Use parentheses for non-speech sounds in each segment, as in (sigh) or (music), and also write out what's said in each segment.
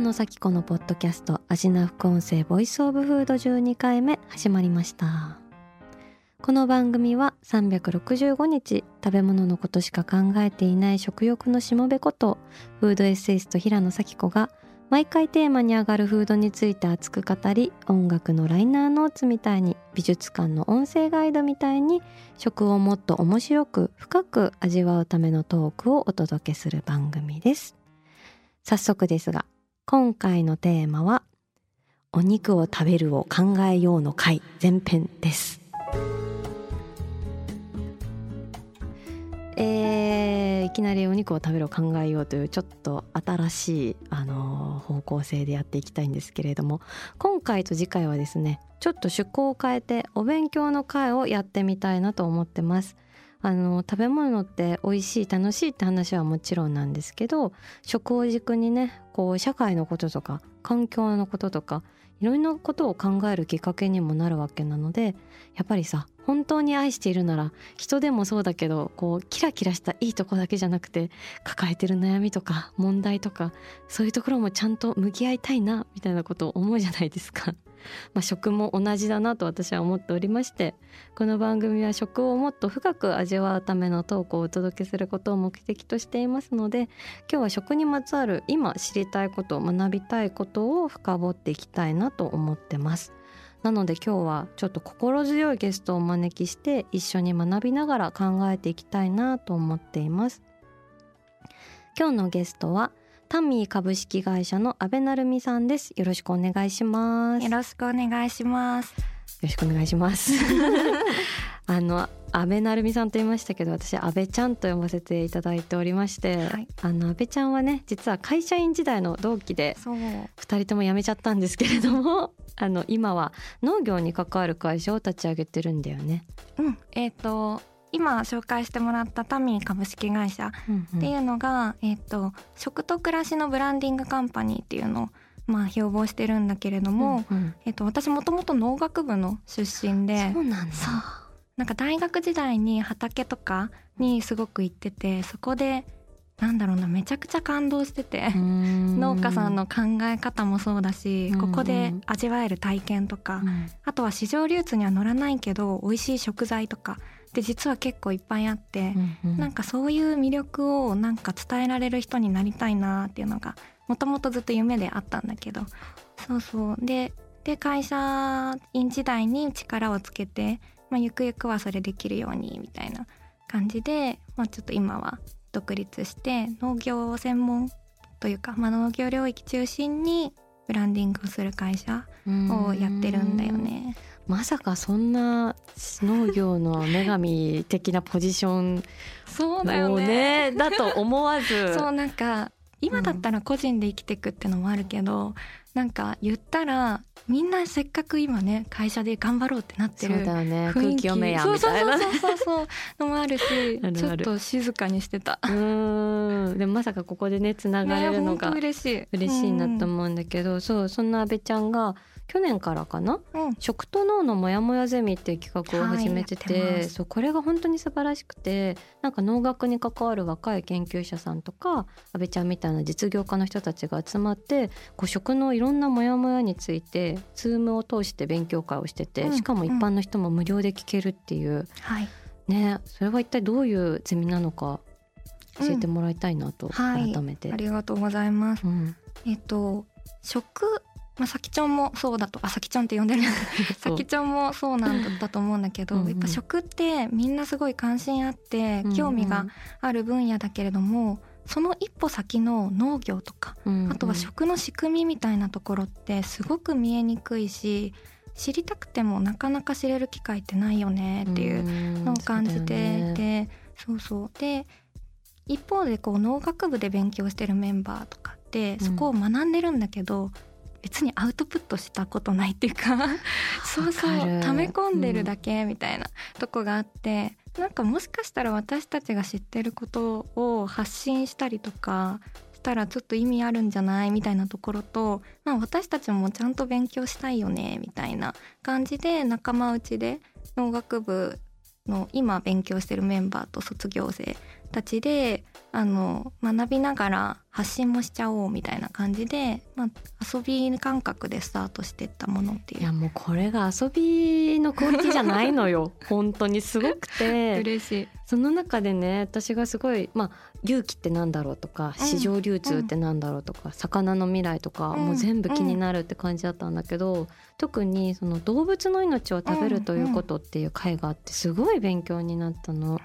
野咲子のポッドキャスト味な副音声ボイスオブフード12回目始まりました。この番組は365日食べ物のことしか考えていない食欲のしもべことフードエッセイスト平野咲子が毎回テーマに上がるフードについて熱く語り音楽のライナーノーツみたいに美術館の音声ガイドみたいに食をもっと面白く深く味わうためのトークをお届けする番組です。早速ですが今回のテーマはお肉を食べるを考えようの回前編ですえー、いきなりお肉を食べるを考えようというちょっと新しい、あのー方向性でやっていきたいんですけれども今回と次回はですねちょっと趣向を変えてお勉強の会をやってみたいなと思ってます。あの食べ物って美味しい楽しいって話はもちろんなんですけど食を軸にねこう社会のこととか環境のこととかいろんなことを考えるきっかけにもなるわけなのでやっぱりさ本当に愛しているなら人でもそうだけどこうキラキラしたいいとこだけじゃなくて抱えてる悩みとか問題とかそういうところもちゃんと向き合いたいなみたいなことを思うじゃないですか。まあ、食も同じだなと私は思っておりましてこの番組は食をもっと深く味わうためのトークをお届けすることを目的としていますので今日は食にまつわる今知りたいこと学びたいことを深掘っていきたいなと思ってます。なので今日はちょっと心強いゲストをお招きして一緒に学びながら考えていきたいなと思っています。今日のゲストはタンミー株式会社の阿部成美さんです。よろしくお願いします。よろしくお願いします。よろしくお願いします。(laughs) あの安倍成美さんと言いましたけど私安倍ちゃんと呼ばせていただいておりまして、はいあの安倍ちゃんはね実は会社員時代の同期でそう。2人とも辞めちゃったんですけれども (laughs) あの今は農業に関わる会社を立ち上げてるんだよね。うん。えっ、と今紹介してもらったタミー株式会社っていうのが、えっ、と食と暮らしのブランディングカンパニーっていうのをまあ標榜してるんだけれども、うんうん。えっ、と私もともと農学部の出身でそうなんだ。なんか大学時代に畑とかにすごく行っててそこでなんだろうなめちゃくちゃ感動してて。農農家さんの考え方もそうだし、うんここで味わえる体験とか、あとは市場流通には乗らないけど美味しい食材とかで実は結構いっぱいあって、なんかそういう魅力をなんか伝えられる人になりたいなっていうのがもともとずっと夢であったんだけど。そうそう。でで会社員時代に力をつけて、まあ、ゆくゆくはそれできるようにみたいな感じで、まあ、ちょっと今は独立して農業専門というか、まあ、農業領域中心にブランディングをする会社をやってるんだよね。まさかそんな農業の女神的なポジションそうをねだと思わず。(laughs) そうなんか今だったら個人で生きていくってのもあるけど、なんか言ったらみんなせっかく今ね会社で頑張ろうってなってそうるだよね。空気読めやみたいなそうそう。そうそうそう。のもあるし (laughs) ちょっと静かにしてた。うーん。でもまさかここでねつながれるのが嬉しい。嬉しいなと思うんだけど、そうそんな阿部ちゃんが去年からかな？うん、うん食と脳のモヤモヤゼミっていう企画を始めてて,、はいてそうこれが本当に素晴らしくてなんか農学に関わる若い研究者さんとか阿部ちゃんみたいな実業家の人たちが集まってこう食のいろんなモヤモヤについて Zoom を通して勉強会をしてて、うんしかも一般の人も無料で聞けるっていう、はい。ねそれは一体どういうゼミなのか教えてもらいたいなと、はい。改めて。ありがとうございます。うん。えっと食まあ、さきちょんもそうだとあさきちょんって呼んでる。(laughs) さきちょんもそうなんだったと思うんだけどうんうん。やっぱ食ってみんなすごい関心あってうんうん。興味がある分野だけれども、その一歩先の農業とかうんうん。あとは食の仕組みみたいなところってすごく見えにくいし知りたくてもなかなか知れる機会ってないよねっていうのを感じていてそうそうで一方でこう農学部で勉強してるメンバーとかってそこを学んでるんだけど、うん、別にアウトプットしたことないっていうか (laughs) そうそう溜め込んでるだけみたいなとこがあって、うん、なんかもしかしたら私たちが知ってることを発信したりとかしたらちょっと意味あるんじゃないみたいなところと、まあ、私たちもちゃんと勉強したいよねみたいな感じで仲間内で農学部の今勉強してるメンバーと卒業生たちであの学びながら発信もしちゃおうみたいな感じで、まあ、遊び感覚でスタートしてったものっていう。いやもうこれが遊びのクオリティじゃないのよ。(laughs) 本当にすごくて。嬉しい。その中でね私がすごいまあ隆起ってなんだろうとか、市場流通ってなんだろうとか、うん、魚の未来とか、もう全部気になるって感じだったんだけど、特にその動物の命を食べるということっていう回があってすごい勉強になったの。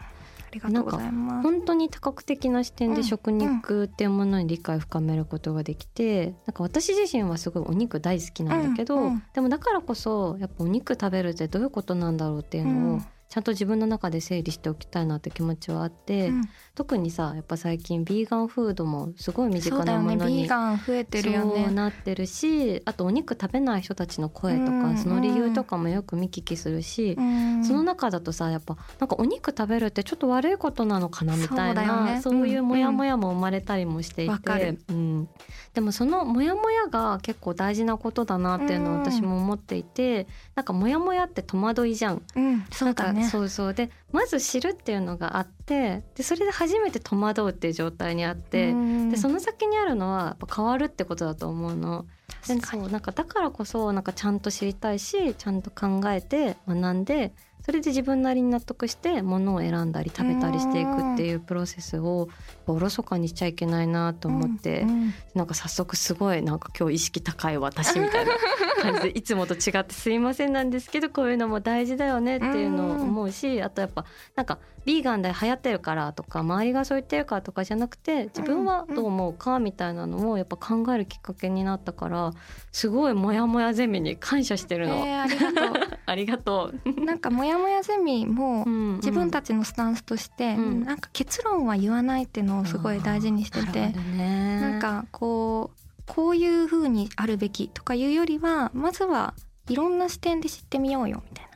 りがとうございます。本当に多角的な視点で食肉っていうものに理解を深めることができて、うん、なんか私自身はすごいお肉大好きなんだけど、うんうん、でもだからこそやっぱお肉食べるってどういうことなんだろうっていうのをちゃんと自分の中で整理しておきたいなって気持ちはあって、うん、特にさやっぱ最近ビーガンフードもすごい身近なものに、ね、増えてるよね。なってるしあとお肉食べない人たちの声とか、うん、その理由とかもよく見聞きするし、うん、その中だとさやっぱなんかお肉食べるってちょっと悪いことなのかなみたいなそう、ね,、いうモヤモヤも生まれたりもしていて、うん、でもそのモヤモヤが結構大事なことだなっていうのを私も思っていて、うん、なんかモヤモヤって戸惑いじゃん。うん、そうだねそうそう。でまず知るっていうのがあってでそれで初めて戸惑うっていう状態にあってでその先にあるのは変わるってことだと思うの。でそうなんかだからこそなんかちゃんと知りたいしちゃんと考えて学んでそれで自分なりに納得して物を選んだり食べたりしていくっていうプロセスをおろそかにしちゃいけないなと思って、うんうん、なんか早速すごいなんか今日意識高い私みたいな感じで (laughs) いつもと違ってすいませんなんですけどこういうのも大事だよねっていうのを思うしあとやっぱなんかビーガンで流行ってるからとか周りがそう言ってるからとかじゃなくて自分はどう思うかみたいなのをやっぱ考えるきっかけになったからすごいモヤモヤゼミに感謝してるの。えー、ありがとう。(laughs) ありがとう。なんかモヤモヤゼミも自分たちのスタンスとして、うなんか結論は言わないっていうのをすごい大事にしてて、ね、なんかこうこういう風にあるべきとかいうよりはまずはいろんな視点で知ってみようよみたいな。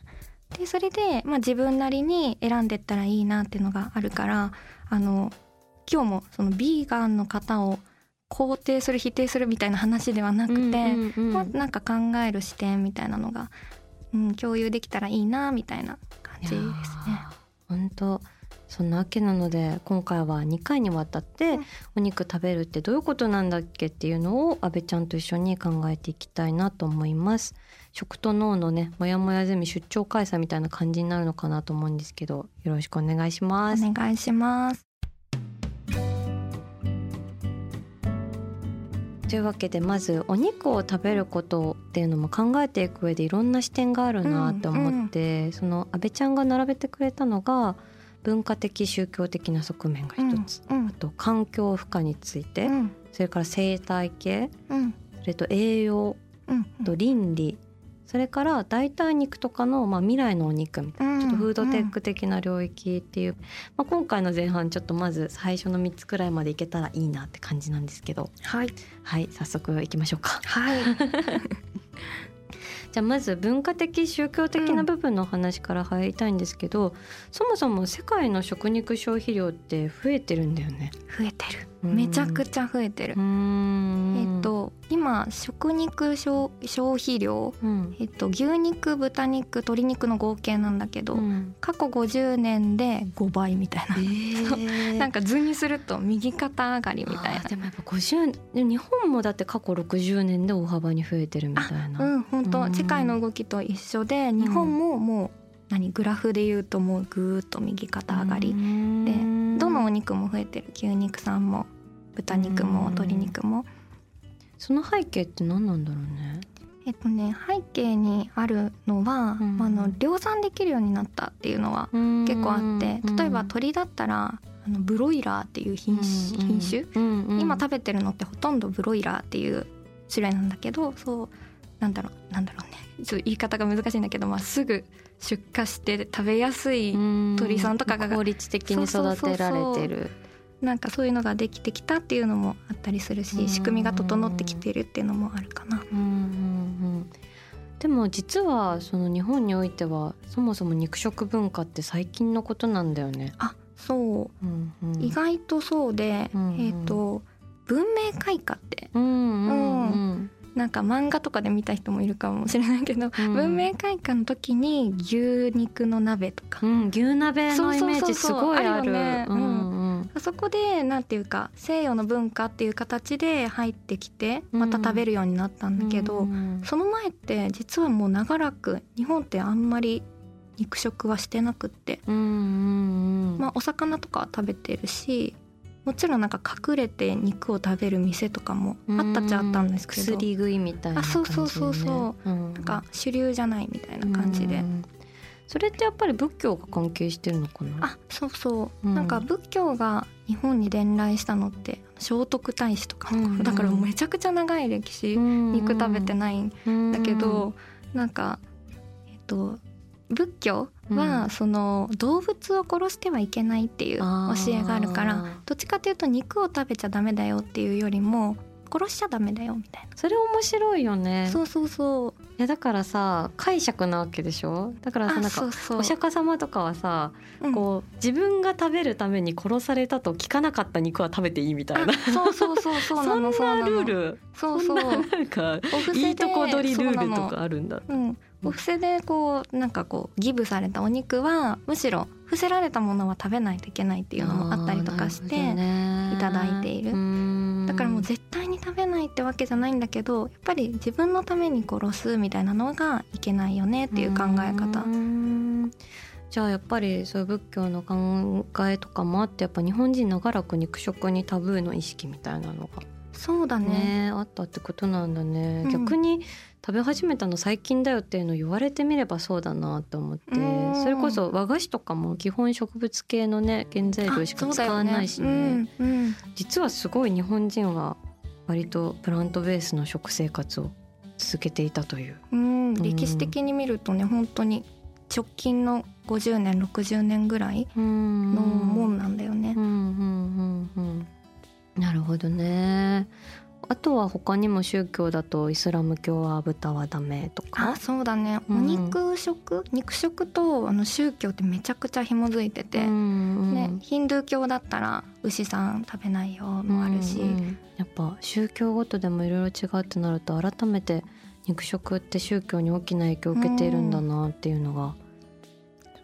でそれで、まあ、自分なりに選んでったらいいなっていうのがあるからあの今日もそのビーガンの方を肯定する否定するみたいな話ではなくて、うんうんうん、まあ、なんか考える視点みたいなのが、うん、共有できたらいいなみたいな感じですね。本当そんなわけなので今回は2回にわたってお肉食べるってどういうことなんだっけっていうのを阿部ちゃんと一緒に考えていきたいなと思います。食と脳のねもやもやゼミ出張開催みたいな感じになるのかなと思うんですけどよろしくお願いします。お願いします。というわけでまずお肉を食べることっていうのも考えていく上でいろんな視点があるなって思って、うんうん、その阿部ちゃんが並べてくれたのが文化的宗教的な側面が一つ、うんうん、あと環境負荷について、うん、それから生態系、うん、それと栄養、うんうん、と倫理それから代替肉とかの、まあ、未来のお肉みたいな、ちょっとフードテック的な領域っていう、まあ、今回の前半ちょっとまず最初の3つくらいまでいけたらいいなって感じなんですけど。はい、はい、早速いきましょうか。はい。(laughs) じゃあまず文化的宗教的な部分の話から入りたいんですけど、うん、そもそも世界の食肉消費量って増えてるんだよね。増えてるめちゃくちゃ増えてる。えっと今食肉消費量、うん、えっと、牛肉豚肉鶏肉の合計なんだけど、うん、過去50年で5倍みたいな、えー、(laughs) なんか図にすると右肩上がりみたいな。でもやっぱ50日本もだって過去60年で大幅に増えてるみたいな。うん本当。世界の動きと一緒で日本ももう何グラフで言うともうぐーっと右肩上がり。でどのお肉も増えてる。牛肉さんも豚肉も鶏肉も。その背景って何なんだろうね。えっとね背景にあるのは、うん、あの量産できるようになったっていうのは結構あって例えば鳥だったらあのブロイラーっていう品種,、品種。今食べてるのってほとんどブロイラーっていう種類なんだけどそうなんだろうなんだろうねちょっと言い方が難しいんだけど、まあ、すぐ出荷して食べやすい鳥さんとかが効率的に育てられてる。なんかそういうのができてきたっていうのもあったりするし仕組みが整ってきてるっていうのもあるかな。うんうんうん。でも実はその日本においてはそもそも肉食文化って最近のことなんだよね。あそう、うんうん、意外とそうで、うんうん、えっ、ー、と文明開化って、うんうん。うん、なんか漫画とかで見た人もいるかもしれないけど、うん、文明開化の時に牛肉の鍋とか、うん、牛鍋のイメージすごいある。あそこでなんていうか西洋の文化っていう形で入ってきてまた食べるようになったんだけど、その前って実はもう長らく日本ってあんまり肉食はしてなくって、まあお魚とか食べてるしもちろんなんか隠れて肉を食べる店とかもあったっちゃあったんですけど。薬食いみたいな、ね、あそうそうそうそう、なんか主流じゃないみたいな感じで。それってやっぱり仏教が関係してるのかな？あそうそう、うん、なんか仏教が日本に伝来したのって聖徳太子とか、うんうん、だからめちゃくちゃ長い歴史、肉食べてないんだけど、うん、なんかえっと仏教はその動物を殺してはいけないっていう教えがあるからどっちかというと肉を食べちゃダメだよっていうよりも殺しちゃダメだよみたいな。それ面白いよね。そうそうそう。いやだからさ解釈なわけでしょ？だからさなんかお釈迦様とかはさ、うん、こう自分が食べるために殺されたと聞かなかった肉は食べていいみたいな。そうそうそうそうなの (laughs) そんなルール。そうそうなんかいいとこ取りルールとかあるんだ。うんお布施でこうなんかこうギブされたお肉はむしろ伏せられたものは食べないといけないっていうのもあったりとかしていただいている。だからもう絶対に食べないってわけじゃないんだけどやっぱり自分のために殺すみたいなのがいけないよねっていう考え方。じゃあやっぱりそういう仏教の考えとかもあってやっぱ日本人長らく肉食にタブーの意識みたいなのがそうだね、ね、あったってことなんだね、うん、逆に食べ始めたの最近だよっていうの言われてみればそうだなと思ってそれこそ和菓子とかも基本植物系のね原材料しか使わないしね、ねうんうん、実はすごい日本人は割とプラントベースの食生活を続けていたという。うん、歴史的に見るとね本当に直近の50年60年ぐらいのもんなんだよね。なるほどね。あとは他にも宗教だとイスラム教は豚はダメとか。あそうだね、お肉食？肉食とあの宗教ってめちゃくちゃ紐づいてて、うんうん、ね、ヒンドゥー教だったら牛さん食べないよもあるし、うんうん、やっぱ宗教ごとでもいろいろ違うってなると改めて肉食って宗教に大きな影響を受けているんだなっていうのが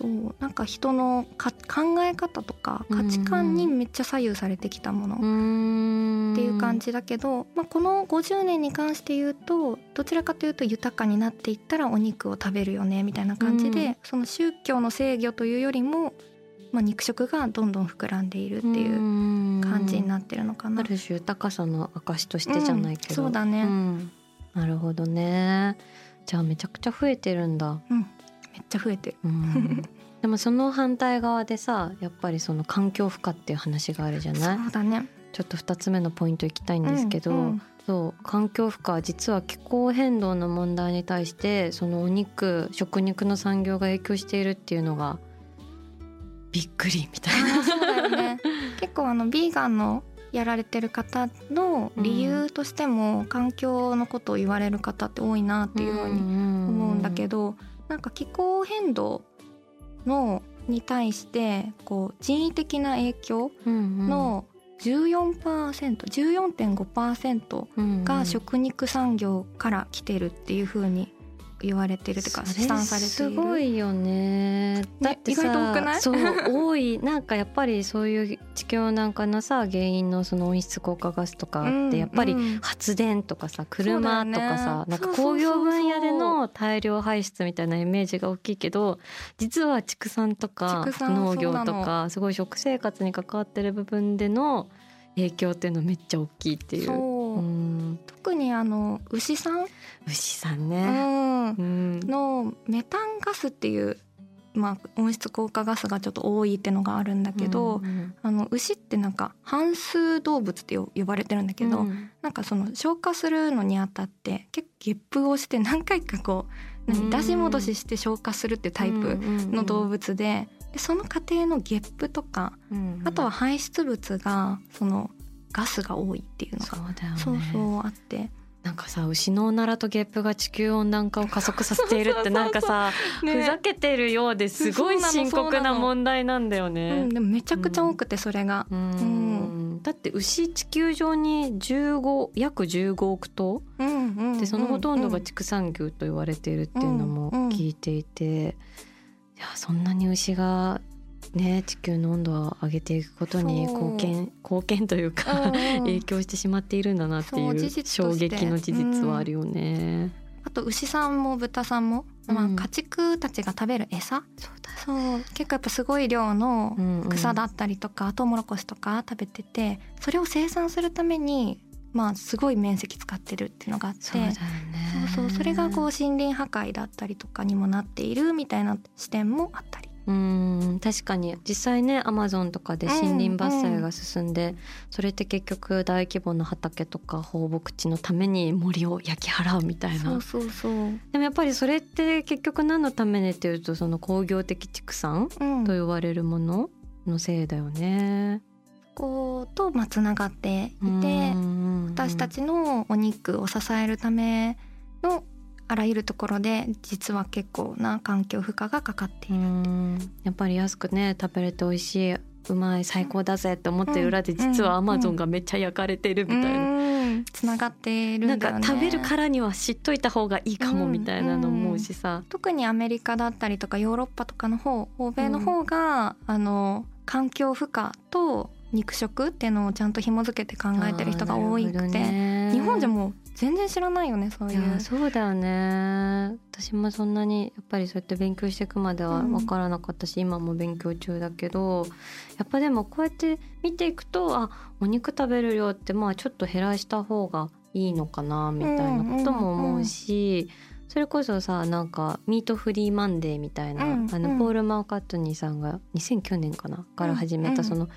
そうなんか人のか考え方とか価値観にめっちゃ左右されてきたものっていう感じだけど、まあ、この50年に関して言うとどちらかというと豊かになっていったらお肉を食べるよねみたいな感じでその宗教の制御というよりもまあ、肉食がどんどん膨らんでいるっていう感じになってるのかな。ある種豊かさの証としてじゃないけど、うん、そうだね、うん、なるほどね。じゃあめちゃくちゃ増えてるんだ。うん。めっちゃ増えてる、うん、でもその反対側でさやっぱりその環境負荷っていう話があるじゃない？そうだね。ちょっと2つ目のポイントいきたいんですけど、うんうん、そう環境負荷実は気候変動の問題に対してそのお肉食肉の産業が影響しているっていうのがびっくりみたいな。そうだよね。(laughs) 結構あのビーガンのやられてる方の理由としても環境のことを言われる方って多いなっていうふうに思うんだけど、なんか気候変動のに対してこう人為的な影響の 14%14.5% が食肉産業から来てるっていうふうに言われてるとか試算されてすごいよね。だってさ、そう多い。(laughs) なんかやっぱりそういう地球温暖化のさ原因のその温室効果ガスとかってやっぱり発電とかさ、車とかさ、なんか工業分野での大量排出みたいなイメージが大きいけど実は畜産とか農業とかすごい食生活に関わってる部分での影響っていうのめっちゃ大きいっていう。う。うん、特にあの牛さん？牛さんね、うん、のメタンガスっていうまあ、温室効果ガスがちょっと多いってのがあるんだけど、うんうん、あの牛ってなんか半数動物って呼ばれてるんだけど、うん、なんかその消化するのにあたって結構ゲップをして何回かこう何出し戻しして消化するってタイプの動物ででその過程のゲップとか、あとは排出物がそのガスが多いっていうのがそうだよね。そうそうあって。なんかさ牛のおならとゲップが地球温暖化を加速させているって (laughs) なんかさね。ふざけてるようですごい深刻な問題なんだようねん、。でもめちゃくちゃ多くてそれが、うん。だって牛地球上に15約15億頭うんうんうん。でそのほとんどが畜産牛と言われているっていうのも聞いていて、いやそんなに牛がね地球の温度を上げていくことに貢献貢献というか、うんうん。(laughs) 影響してしまっているんだなっていう衝撃の事実はあるよね。あと牛さんも豚さんも、まあ、うん家畜たちが食べる餌？そう結構やっぱすごい量の草だったりとか、トウモロコシとか食べててそれを生産するためにまあすごい面積使ってるっていうのがあって。そうね。そうそう。それがこう森林破壊だったりとかにもなっているみたいな視点もあったり。うん確かに。実際ねアマゾンとかで森林伐採が進んで、それって結局大規模な畑とか放牧地のために森を焼き払うみたいな。そうそうそう、でもやっぱりそれって結局何のためにっていうとその工業的畜産うん。と言われるもののせいだよね。こうとまあつながっていて私たちのお肉を支えるためのあらゆるところで実は結構な環境負荷がかかっていうる。ん。やっぱり安くね食べれて美味しいうまい最高だぜって思ってる裏で実はアマゾンがめっちゃ焼かれてるみたいな。うんつながってるなんんだよね。か食べるからには知っといた方がいいかもみたいなの思うしさ、特にアメリカだったりとかヨーロッパとかの方欧米の方が、あの環境負荷と肉食っていうのをちゃんと紐付けて考えてる人が多いくて、日本じゃもう全然知らないよねそういいうやそうだよね。私もそんなにやっぱりそうやって勉強していくまではうん。分からなかったし、今も勉強中だけどやっぱでもこうやって見ていくとあお肉食べる量ってまあちょっと減らした方がいいのかなみたいなことも思うし、それこそさなんかミートフリーマンデーみたいな、うんうん。あのポール・マーカットニーさんが2009年かなから始めうん。たその、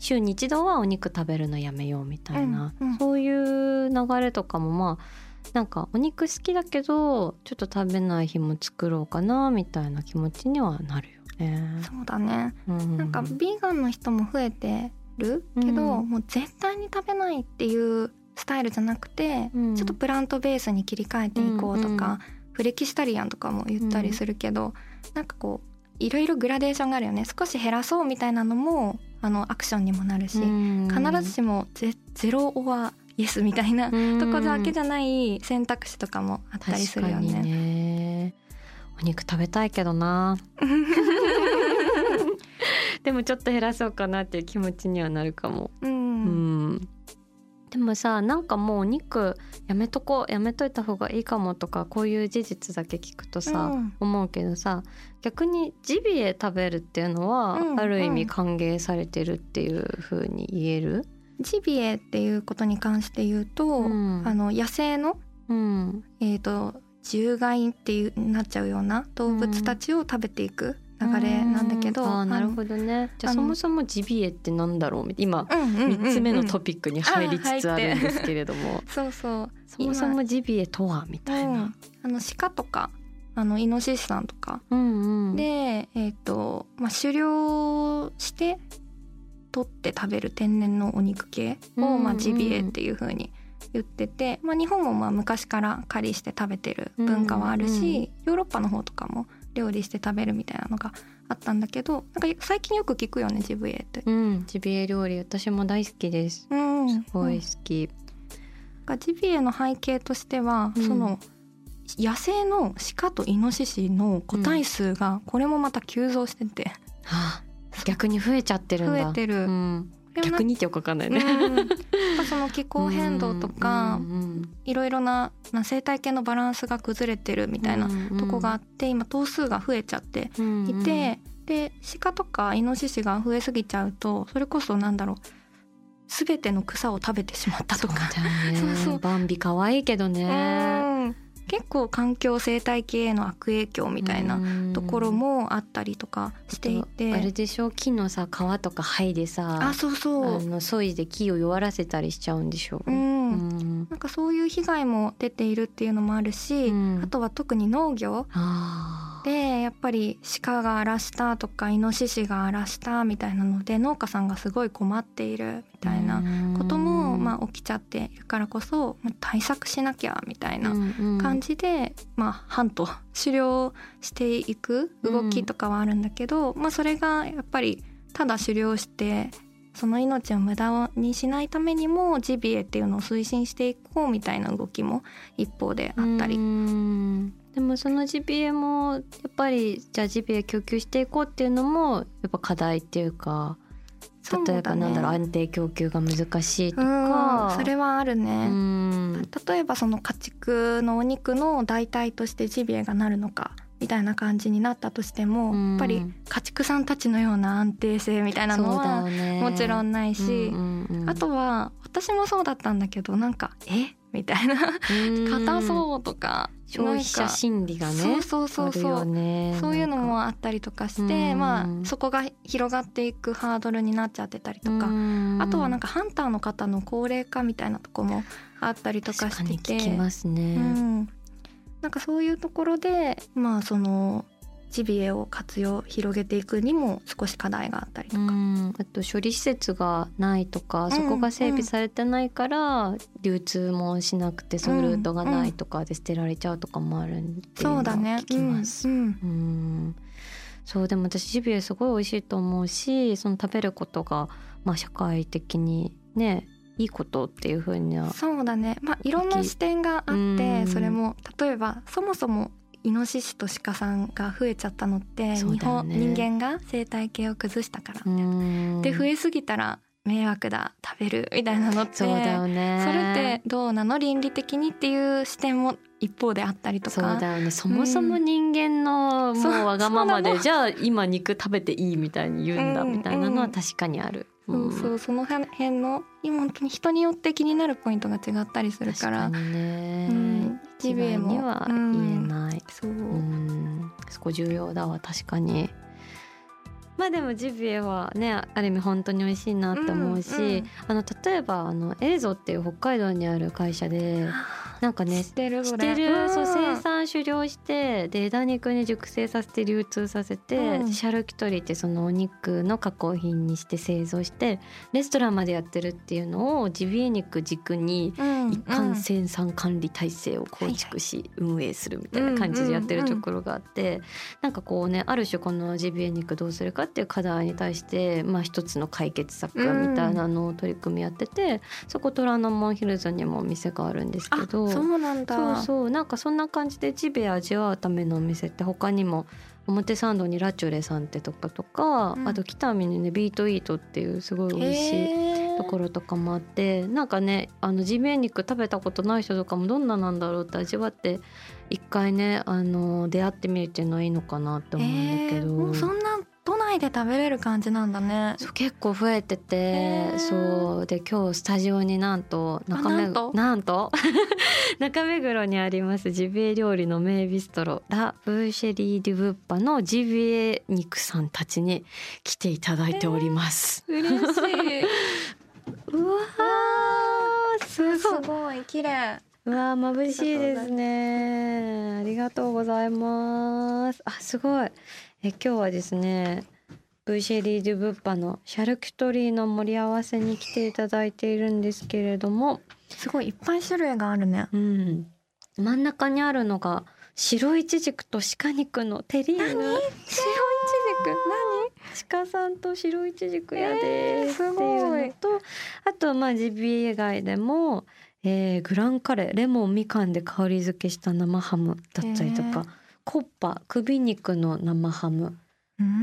週に一度はお肉食べるのやめようみたいな、うんうん。そういう流れとかもまあなんかお肉好きだけどちょっと食べない日も作ろうかなみたいな気持ちにはなるよね。そうだね。うん、なんかビーガンの人も増えてるけど、うん。もう絶対に食べないっていうスタイルじゃなくて、うん。ちょっとプラントベースに切り替えていこうとか、うんうん。フレキシタリアンとかも言ったりするけど、なんかこういろいろグラデーションがあるよね。少し減らそうみたいなのもあのアクションにもなるし、うん。必ずしもゼゼロオアイエスみたいなうん。とこだけじゃない選択肢とかもあったりするよ確かにね。ねお肉食べたいけどな。(laughs) でもちょっと減らそうかなっていう気持ちにはなるかも。ううんんでもさなんかもうお肉やめとこうやめといた方がいいかもとかこういう事実だけ聞くとさ、うん。思うけどさ逆にジビエ食べるっていうのは、うんある意うん。味歓迎されてるっていう風に言える、ジビエっていうことに関して言うと、うん。あの野生のうん。えー、と獣害っていうなっちゃうような動物たちを食べていく流れなんだけど、うんあーなるほどね。じゃあそもそもジビエってなんだろうみたいな今ど、うんうんうんうん。3つ目のトピックに入りつつあるんですけれども。(laughs) そうそう。そもそもジビエとはみたいな。うん。あの鹿とかあのイノシシさんとか、うんうん、で、えーとまあ、狩猟して取って食べる天然のお肉系を、うんうんまあ、ジビエっていう風に言ってて、まあ、日本もまあ昔から狩りして食べてる文化はあるし、うんうん。ヨーロッパの方とかも料理して食べるみたいなのがあったんだけどなんか最近よく聞くよねジビエって。うん、ジビエ料理私も大好きです。うん、すごいうん好き。なんかジビエの背景としては、うんその野生の鹿とイノシシの個体数がこれもまた急増してて、はあ、逆に増えちゃってるんだ。増えてるうん、逆にってよくわかんないうんね。やっぱその気候変動とか、うんうんいろいろなな生態系のバランスが崩れてるみたいなとこがあって、今頭数が増えちゃってうんいて、で鹿とかイノシシが増えすぎちゃうとそれこそなんだろう全ての草を食べてしまったとか。そうね。(laughs) そうそうバンビ可愛いけどね。うん結構環境生態系への悪影響みたいなところもあったりとかしていて。あれでしょ木のさ皮とか灰でさあそうそう。あの削いで木を弱らせたりしちゃうんでしょう、うん、うん、なんかそういう被害も出ているっていうのもあるし、うん、あとは特に農業でやっぱり鹿が荒らしたとかイノシシが荒らしたみたいなので農家さんがすごい困っているみたいなこともまあ起きちゃっているからこそ対策しなきゃみたいな感じでまあ半と狩猟していく動きとかはあるんだけど、まあそれがやっぱりただ狩猟してその命を無駄にしないためにもジビエっていうのを推進していこうみたいな動きも一方であったり。でもそのジビエもやっぱりじゃあジビエ供給していこうっていうのもやっぱ課題っていうか例えばなんだろう、安定供給が難しいとか。それはあるね。例えばその家畜のお肉の代替としてジビエがなるのかみたいな感じになったとしても、やっぱり家畜さんたちのような安定性みたいなのはもちろんないし、あとは私もそうだったんだけどなんか「え？みたいな。(laughs) 硬そうとか消費者心理がねそうそうそうそう、ね、そういうのもあったりとかしてまあそこが広がっていくハードルになっちゃってたりとか。あとはなんかハンターの方の高齢化みたいなとこもあったりとかして。て聞きますね、うん、なんかそういうところでまあそのジビエを活用広げていくにも少し課題があったりとか。あと処理施設がないとか、そこが整備されてないから流通もしなくてそういうルートがないとかで捨てられちゃうとかもあるんでそうだね。聞きます。うん、うん。そうでも私ジビエすごい美味しいと思うしその食べることが、まあ、社会的にねいいことっていうふうにはそうだね。まあいろんな視点があってそれも例えばそもそもイノシシとシカさんが増えちゃったのって、日本人間が生態系を崩したから。みたいな。で増えすぎたら迷惑だ食べるみたいなのってそうだよね。それってどうなの倫理的にっていう視点も一方であったりとか。そうだよね。そもそも人間のもうわがままで、うん、じゃあ今肉食べていいみたいに言うんだみたいなのは確かにある。そうそうその辺の今本当に人によって気になるポイントが違ったりするから。確かにね、うん、ジビエもは言えない、うん、そう、うん、そこ重要だわ確かにまあでもジビエはねある意味本当に美味しいなって思うし、うんうん、あの例えばあのエーゾっていう北海道にある会社でなんかね知ってるそう生産狩猟してで枝肉に熟成させて流通させて、うん、シャルキュトリってそのお肉の加工品にして製造してレストランまでやってるっていうのをジビエ肉軸に一貫生産管理体制を構築し運営するみたいな感じでやってるところがあってなんかこうねある種このジビエ肉どうするかっていう課題に対してまあ一つの解決策みたいなのを取り組みやっててそこ虎ノ門ヒルズにもお店があるんですけど。そう。なんだ。そうそう。なんかそんな感じでジビエ味わうためのお店って他にも表参道にラチュレさんってとかとか、うん、あと北見にねビートイートっていうすごい美味しいところとかもあってなんかねあのジビエ肉食べたことない人とかもどんななんだろうって味わって一回ねあの出会ってみるっていうのはいいのかなって思うんだけど。そんな都内で食べれる感じなんだね。そう結構増えててそう。で今日スタジオになんと中目なんと？(laughs) 中目黒にありますジビエ料理の名ビストロラ・ブーシェリー・デュ・ブッパのジビエ肉さんたちに来ていただいております、嬉しい。(laughs) うわすごい。綺麗。うわ眩しいですね。ありがとうございます。あすごい。え今日はですねブーシェリー・デュ・ブッパのシャルキュトリーの盛り合わせに来ていただいているんですけれども。すごいいっぱい種類があるね。うん。真ん中にあるのが白いちじくと鹿肉のテリーヌ白いちじく何鹿さんと白いちじくやですっていうのとあとまあジビエ以外でも、えー、グランカレーレモンみかんで香り付けした生ハムだったりとか、コッパ首肉の生ハム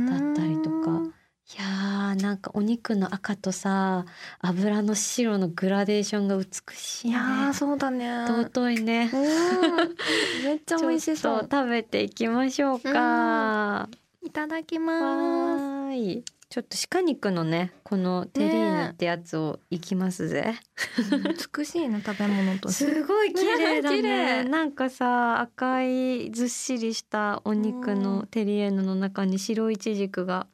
だったりとか。いやーなんかお肉の赤とさ油の白のグラデーションが美しい、ね、いやそうだね。尊いね。めっちゃ美味しそう。(laughs) 食べていきましょうか。いただきますちょっと鹿肉のねこのテリーヌってやつをいきますぜ、美しいね食べ物とすごい綺麗だ綺ね麗。なんかさ赤いずっしりしたお肉のテリエーヌの中に白いちじくが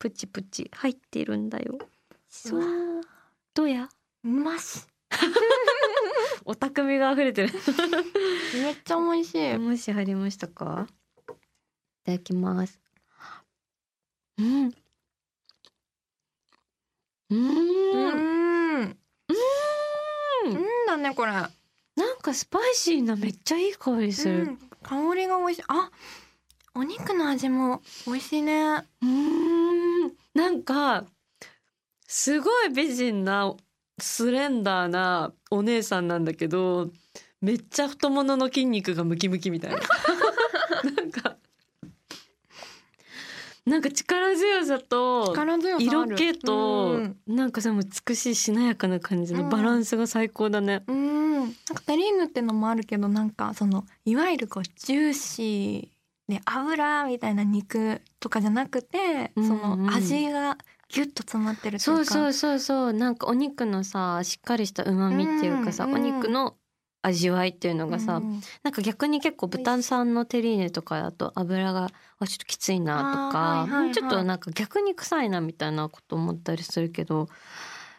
プチプチ入っているんだよ。そう。どうや？うまし。(laughs) お匠が溢れてる。めっちゃ美味しい。もし入りましたか？いただきます。うんうーん。うん。うん。うんだねこれ。なんかスパイシーなめっちゃいい香りする、うん。香りが美味しい。あお肉の味も美味しいね。うーん。なんかすごい美人なスレンダーなお姉さんなんだけどめっちゃ太ももの筋肉がムキムキみたいな。(laughs) なんかなんか力強さと色気とうん。なんかさ美しいしなやかな感じのバランスが最高だね。うん。なんかテリーヌってのもあるけどなんかそのいわゆるこうジューシーで油みたいな肉とかじゃなくて、うんうんその味がギュッと詰まってるというか。そうそうそうそう。なんかお肉のさしっかりした旨味っていうかさ、うん。お肉の味わいっていうのがさ、うんなんか逆に結構豚さんのテリーヌとかだと油があちょっときついなとか、はいはいはいちょっとなんか逆に臭いなみたいなこと思ったりするけど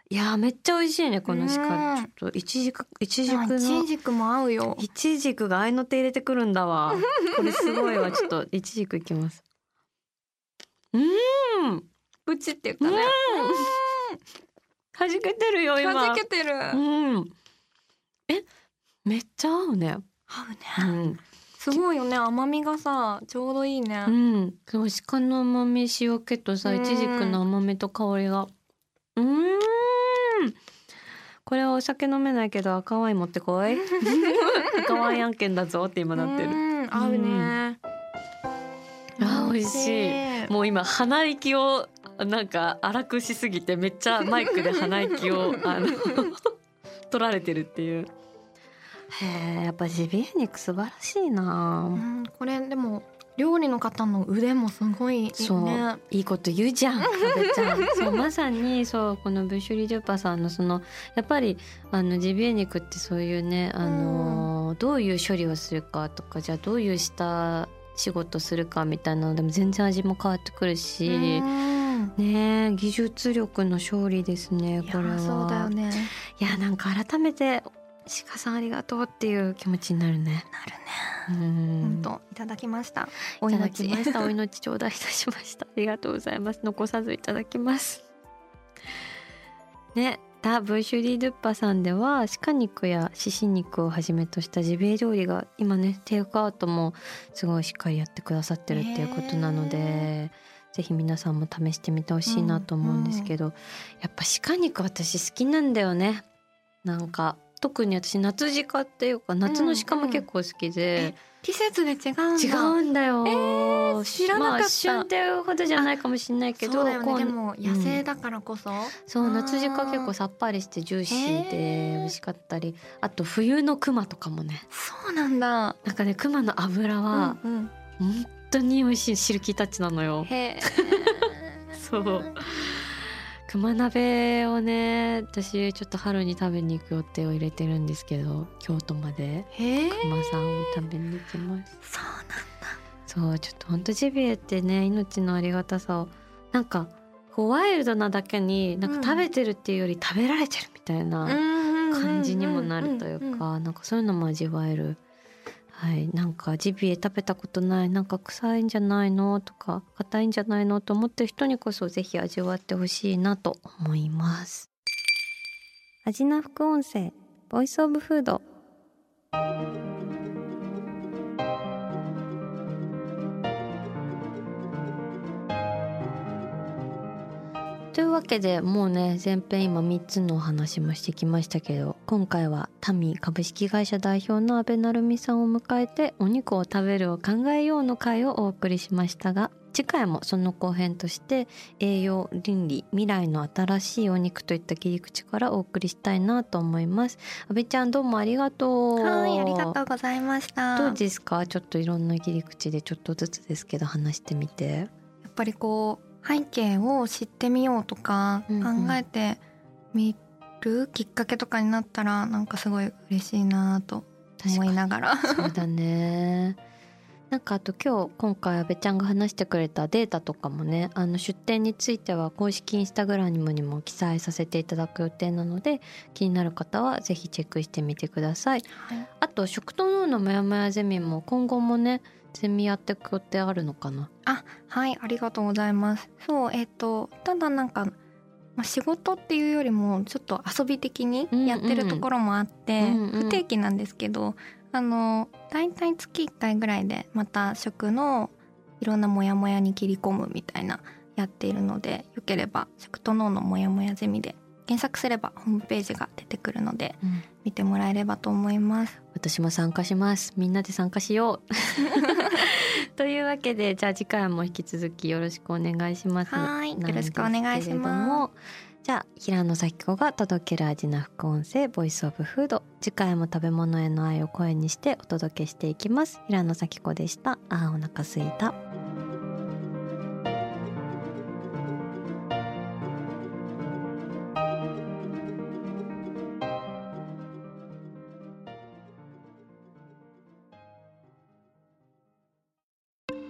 いやーめっちゃ美味しいねこの鹿、うんちょっといちじくいちじくのちじくも合うよ。いちじくが合いの手入れてくるんだわ。(laughs) これすごいわ。ちょっといちじくいきます。うーん。プチっていうかね。うん。弾けてるよ今。弾けてる。合うん。えめっちゃ合うね。うね。うん。すごいよね。甘みがさちょうどいいね。うん、そう鹿の甘み塩気とさうん。いちじくの甘みと香りが。うーん。これはお酒飲めないけど赤ワイン持ってこい。(laughs) 赤ワイン案件だぞって今なってる。うん。合うね。あ美味しい。もう今鼻息をなんか荒くしすぎてめっちゃマイクで鼻息をあの (laughs) 取られてるっていうへえやっぱジビエ肉素晴らしいな。うんこれでも料理の方の腕もすごいそう、ねいいこと言うじゃん、かべちゃん。(laughs) そう、まさに、そう、このブッシュリ・デュパさんの、その、やっぱり、あの、ジビエ肉ってそういうね、あのーどういう処理をするかとか、じゃあどういう下仕事するかみたいなのでも全然味も変わってくるし、うん。ねえ技術力の勝利ですね、いこれは。やそうだよね。いや、なんか改めて、鹿さんありがとうっていう気持ちになるね。なるねうん本当いただきましたおいただ命きました。お命頂戴いたしました。(laughs) ありがとうございます。残さずいただきます。ね、ダ・ブーシュリー・ドゥッパさんでは鹿肉や獅子肉をはじめとしたジビエ料理が今ねテイクアウトもすごいしっかりやってくださってるっていうことなので、ぜひ皆さんも試してみてほしいなと思うんですけど、やっぱ鹿肉私好きなんだよね。なんか特に私夏鹿っていうか夏の鹿も結構好きで。季節で違うんだ。違うんだよ、えー知らなかった。まあ、旬っていうほどじゃないかもしれないけどね。でも野生だからこそ、そうあー。夏鹿結構さっぱりしてジューシーで美味しかったり。あと冬のクマとかもね。そうなんだ。なんかねクマの油はうんうん。本当に美味しい。シルキータッチなのよ。へえ (laughs) そう熊鍋をね私ちょっと春に食べに行く予定を入れてるんですけど京都まで熊さんを食べに行きます。そうなんだ。そうちょっとほんとジビエってね命のありがたさをなんかこうワイルドなだけになんか食べてるっていうより食べられてるみたいな感感じにもなるというかなんかそういうのも味わえる。はい、なんかジビエ食べたことないなんか臭いんじゃないのとか硬いんじゃないのと思ってる人にこそぜひ味わってほしいなと思います。味な副音声ボイスオブフードというわけでもうね前編今3つのお話もしてきましたけど今回はタミー株式会社代表の阿部成美さんを迎えてお肉を食べるを考えようの会をお送りしましたが次回もその後編として栄養倫理未来の新しいお肉といった切り口からお送りしたいなと思います。阿部ちゃんどうもありがとう。はいありがとうございました。どうですか？ちょっといろんな切り口でちょっとずつですけど話してみて。やっぱりこう背景を知ってみようとか考えてみるきっかけとかになったらなんかすごい嬉しいなと思いながら。そうだね。(laughs) なんかあと今日今回阿部ちゃんが話してくれたデータとかもねあの出店については公式インスタグラムにも記載させていただく予定なので気になる方はぜひチェックしてみてください、はい、あと食と脳のモヤモヤゼミも今後もねゼミやっていく予定あるのかなあはいありがとうございます。そうえっ、ー、とただなんかまあ、仕事っていうよりもちょっと遊び的にやってるところもあって、うんうん、不定期なんですけどあの大体月1回ぐらいでまた食のいろんなモヤモヤに切り込むみたいなやっているのでよければ食と脳のモヤモヤゼミで検索すればホームページが出てくるので、うん、見てもらえればと思います。私も参加します。みんなで参加しよう。(laughs) というわけでじゃあ次回も引き続きよろしくお願いします。はい。よろしくお願いします。じゃあ平野咲子が届ける味な副音声ボイスオブフード次回も食べ物への愛を声にしてお届けしていきます。平野咲子でした。あーお腹すいた